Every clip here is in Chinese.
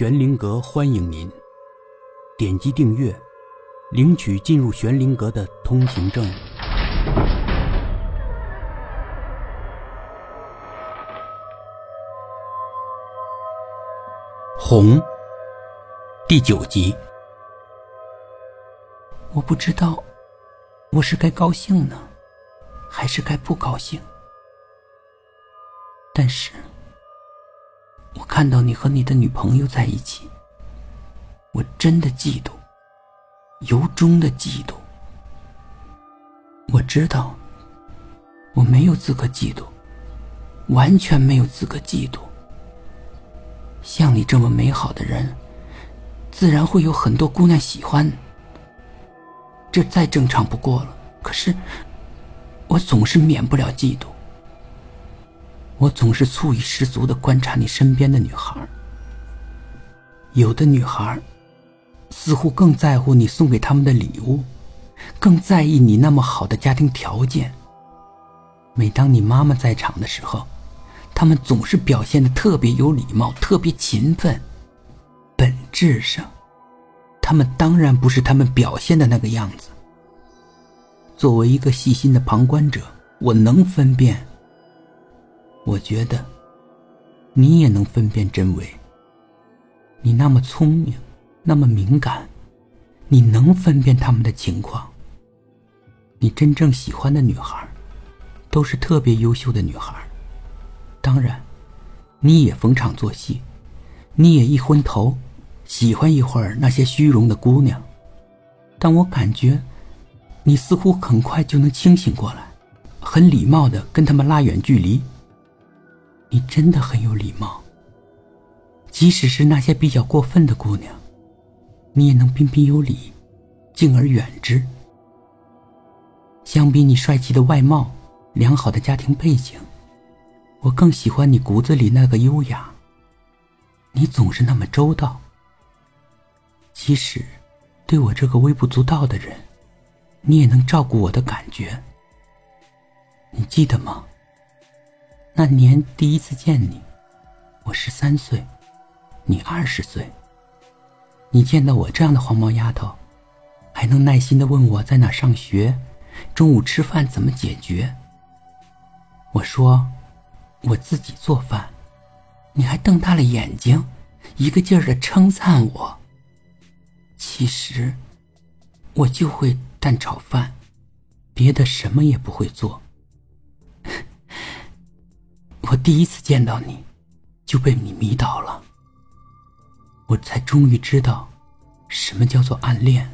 玄灵阁欢迎您，点击订阅，领取进入玄灵阁的通行证。红，第九集。我不知道，我是该高兴呢，还是该不高兴？但是。我看到你和你的女朋友在一起，我真的嫉妒，由衷的嫉妒。我知道我没有资格嫉妒，完全没有资格嫉妒。像你这么美好的人，自然会有很多姑娘喜欢，这再正常不过了。可是，我总是免不了嫉妒。我总是醋意十足的观察你身边的女孩有的女孩似乎更在乎你送给他们的礼物，更在意你那么好的家庭条件。每当你妈妈在场的时候，她们总是表现的特别有礼貌，特别勤奋。本质上，她们当然不是她们表现的那个样子。作为一个细心的旁观者，我能分辨。我觉得，你也能分辨真伪。你那么聪明，那么敏感，你能分辨他们的情况。你真正喜欢的女孩，都是特别优秀的女孩。当然，你也逢场作戏，你也一昏头，喜欢一会儿那些虚荣的姑娘。但我感觉，你似乎很快就能清醒过来，很礼貌的跟他们拉远距离。你真的很有礼貌，即使是那些比较过分的姑娘，你也能彬彬有礼，敬而远之。相比你帅气的外貌、良好的家庭背景，我更喜欢你骨子里那个优雅。你总是那么周到，即使对我这个微不足道的人，你也能照顾我的感觉。你记得吗？那年第一次见你，我十三岁，你二十岁。你见到我这样的黄毛丫头，还能耐心的问我在哪上学，中午吃饭怎么解决。我说我自己做饭，你还瞪大了眼睛，一个劲儿的称赞我。其实我就会蛋炒饭，别的什么也不会做。我第一次见到你，就被你迷倒了。我才终于知道，什么叫做暗恋。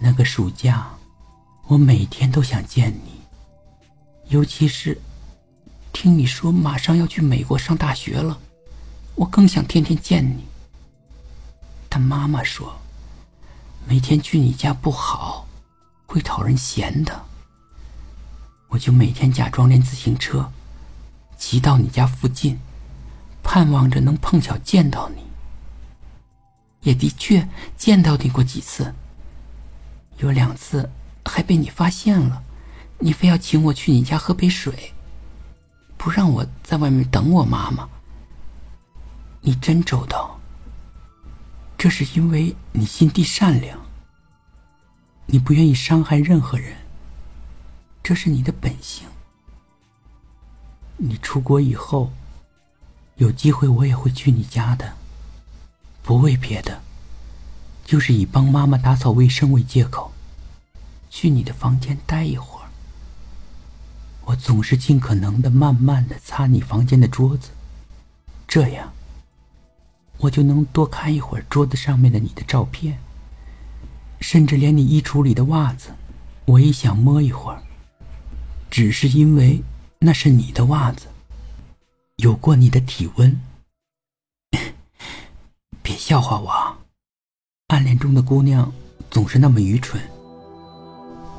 那个暑假，我每天都想见你，尤其是听你说马上要去美国上大学了，我更想天天见你。但妈妈说，每天去你家不好，会讨人嫌的。我就每天假装练自行车。骑到你家附近，盼望着能碰巧见到你。也的确见到你过几次，有两次还被你发现了，你非要请我去你家喝杯水，不让我在外面等我妈妈。你真周到，这是因为你心地善良，你不愿意伤害任何人，这是你的本性。你出国以后，有机会我也会去你家的。不为别的，就是以帮妈妈打扫卫生为借口，去你的房间待一会儿。我总是尽可能的慢慢的擦你房间的桌子，这样，我就能多看一会儿桌子上面的你的照片，甚至连你衣橱里的袜子，我也想摸一会儿，只是因为。那是你的袜子，有过你的体温。别笑话我，暗恋中的姑娘总是那么愚蠢。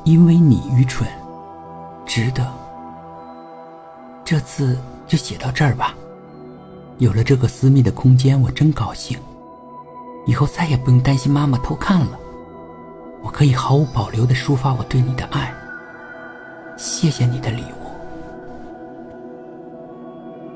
因为你愚蠢，值得。这次就写到这儿吧。有了这个私密的空间，我真高兴。以后再也不用担心妈妈偷看了，我可以毫无保留的抒发我对你的爱。谢谢你的礼物。